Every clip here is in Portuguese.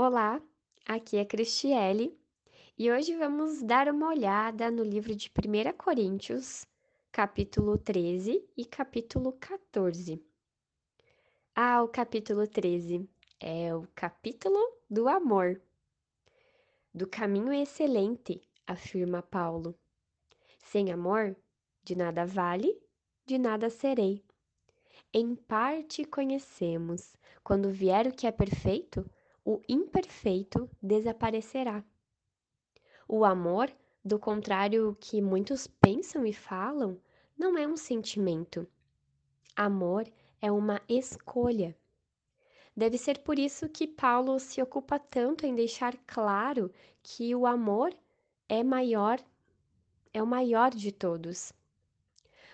Olá, aqui é Cristiele e hoje vamos dar uma olhada no livro de 1 Coríntios, capítulo 13 e capítulo 14. Ah, o capítulo 13 é o capítulo do amor. Do caminho excelente, afirma Paulo. Sem amor, de nada vale, de nada serei. Em parte conhecemos, quando vier o que é perfeito, o imperfeito desaparecerá. O amor, do contrário que muitos pensam e falam, não é um sentimento. Amor é uma escolha. Deve ser por isso que Paulo se ocupa tanto em deixar claro que o amor é maior, é o maior de todos.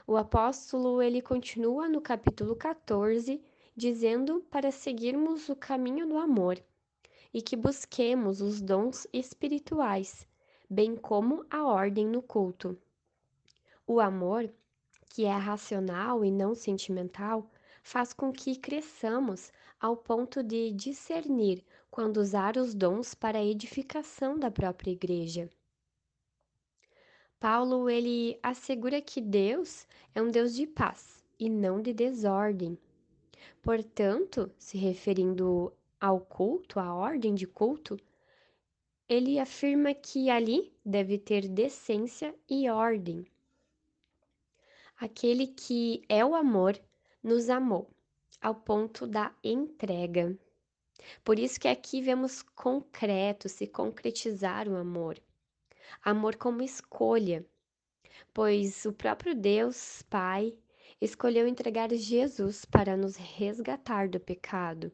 O apóstolo ele continua no capítulo 14 dizendo para seguirmos o caminho do amor e que busquemos os dons espirituais, bem como a ordem no culto. O amor, que é racional e não sentimental, faz com que cresçamos ao ponto de discernir quando usar os dons para a edificação da própria igreja. Paulo ele assegura que Deus é um Deus de paz e não de desordem. Portanto, se referindo ao culto, à ordem de culto, ele afirma que ali deve ter decência e ordem. Aquele que é o amor nos amou ao ponto da entrega. Por isso que aqui vemos concreto se concretizar o amor. Amor como escolha, pois o próprio Deus, Pai, escolheu entregar Jesus para nos resgatar do pecado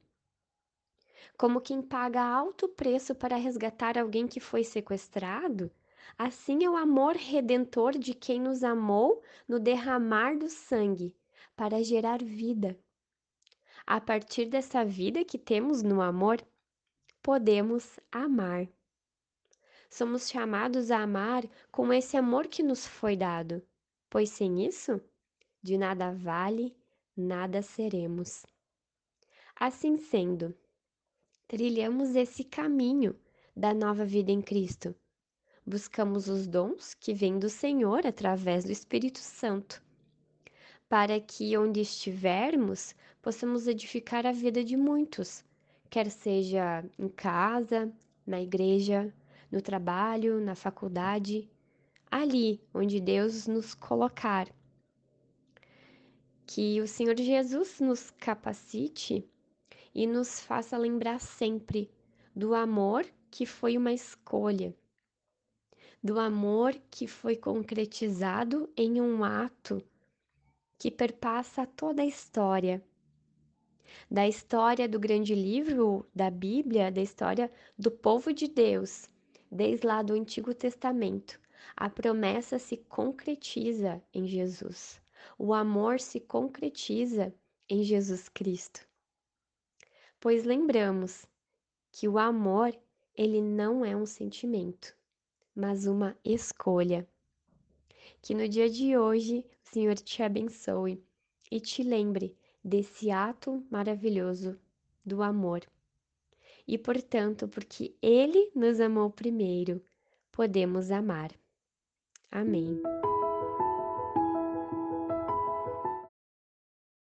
como quem paga alto preço para resgatar alguém que foi sequestrado, assim é o amor redentor de quem nos amou no derramar do sangue para gerar vida. A partir dessa vida que temos no amor, podemos amar. Somos chamados a amar com esse amor que nos foi dado, pois sem isso, de nada vale, nada seremos. Assim sendo, trilhamos esse caminho da nova vida em Cristo. Buscamos os dons que vêm do Senhor através do Espírito Santo, para que onde estivermos possamos edificar a vida de muitos, quer seja em casa, na igreja, no trabalho, na faculdade, ali onde Deus nos colocar. Que o Senhor Jesus nos capacite e nos faça lembrar sempre do amor que foi uma escolha, do amor que foi concretizado em um ato que perpassa toda a história. Da história do grande livro da Bíblia, da história do povo de Deus, desde lá do Antigo Testamento, a promessa se concretiza em Jesus. O amor se concretiza em Jesus Cristo pois lembramos que o amor, ele não é um sentimento, mas uma escolha. Que no dia de hoje o Senhor te abençoe e te lembre desse ato maravilhoso do amor. E portanto, porque Ele nos amou primeiro, podemos amar. Amém.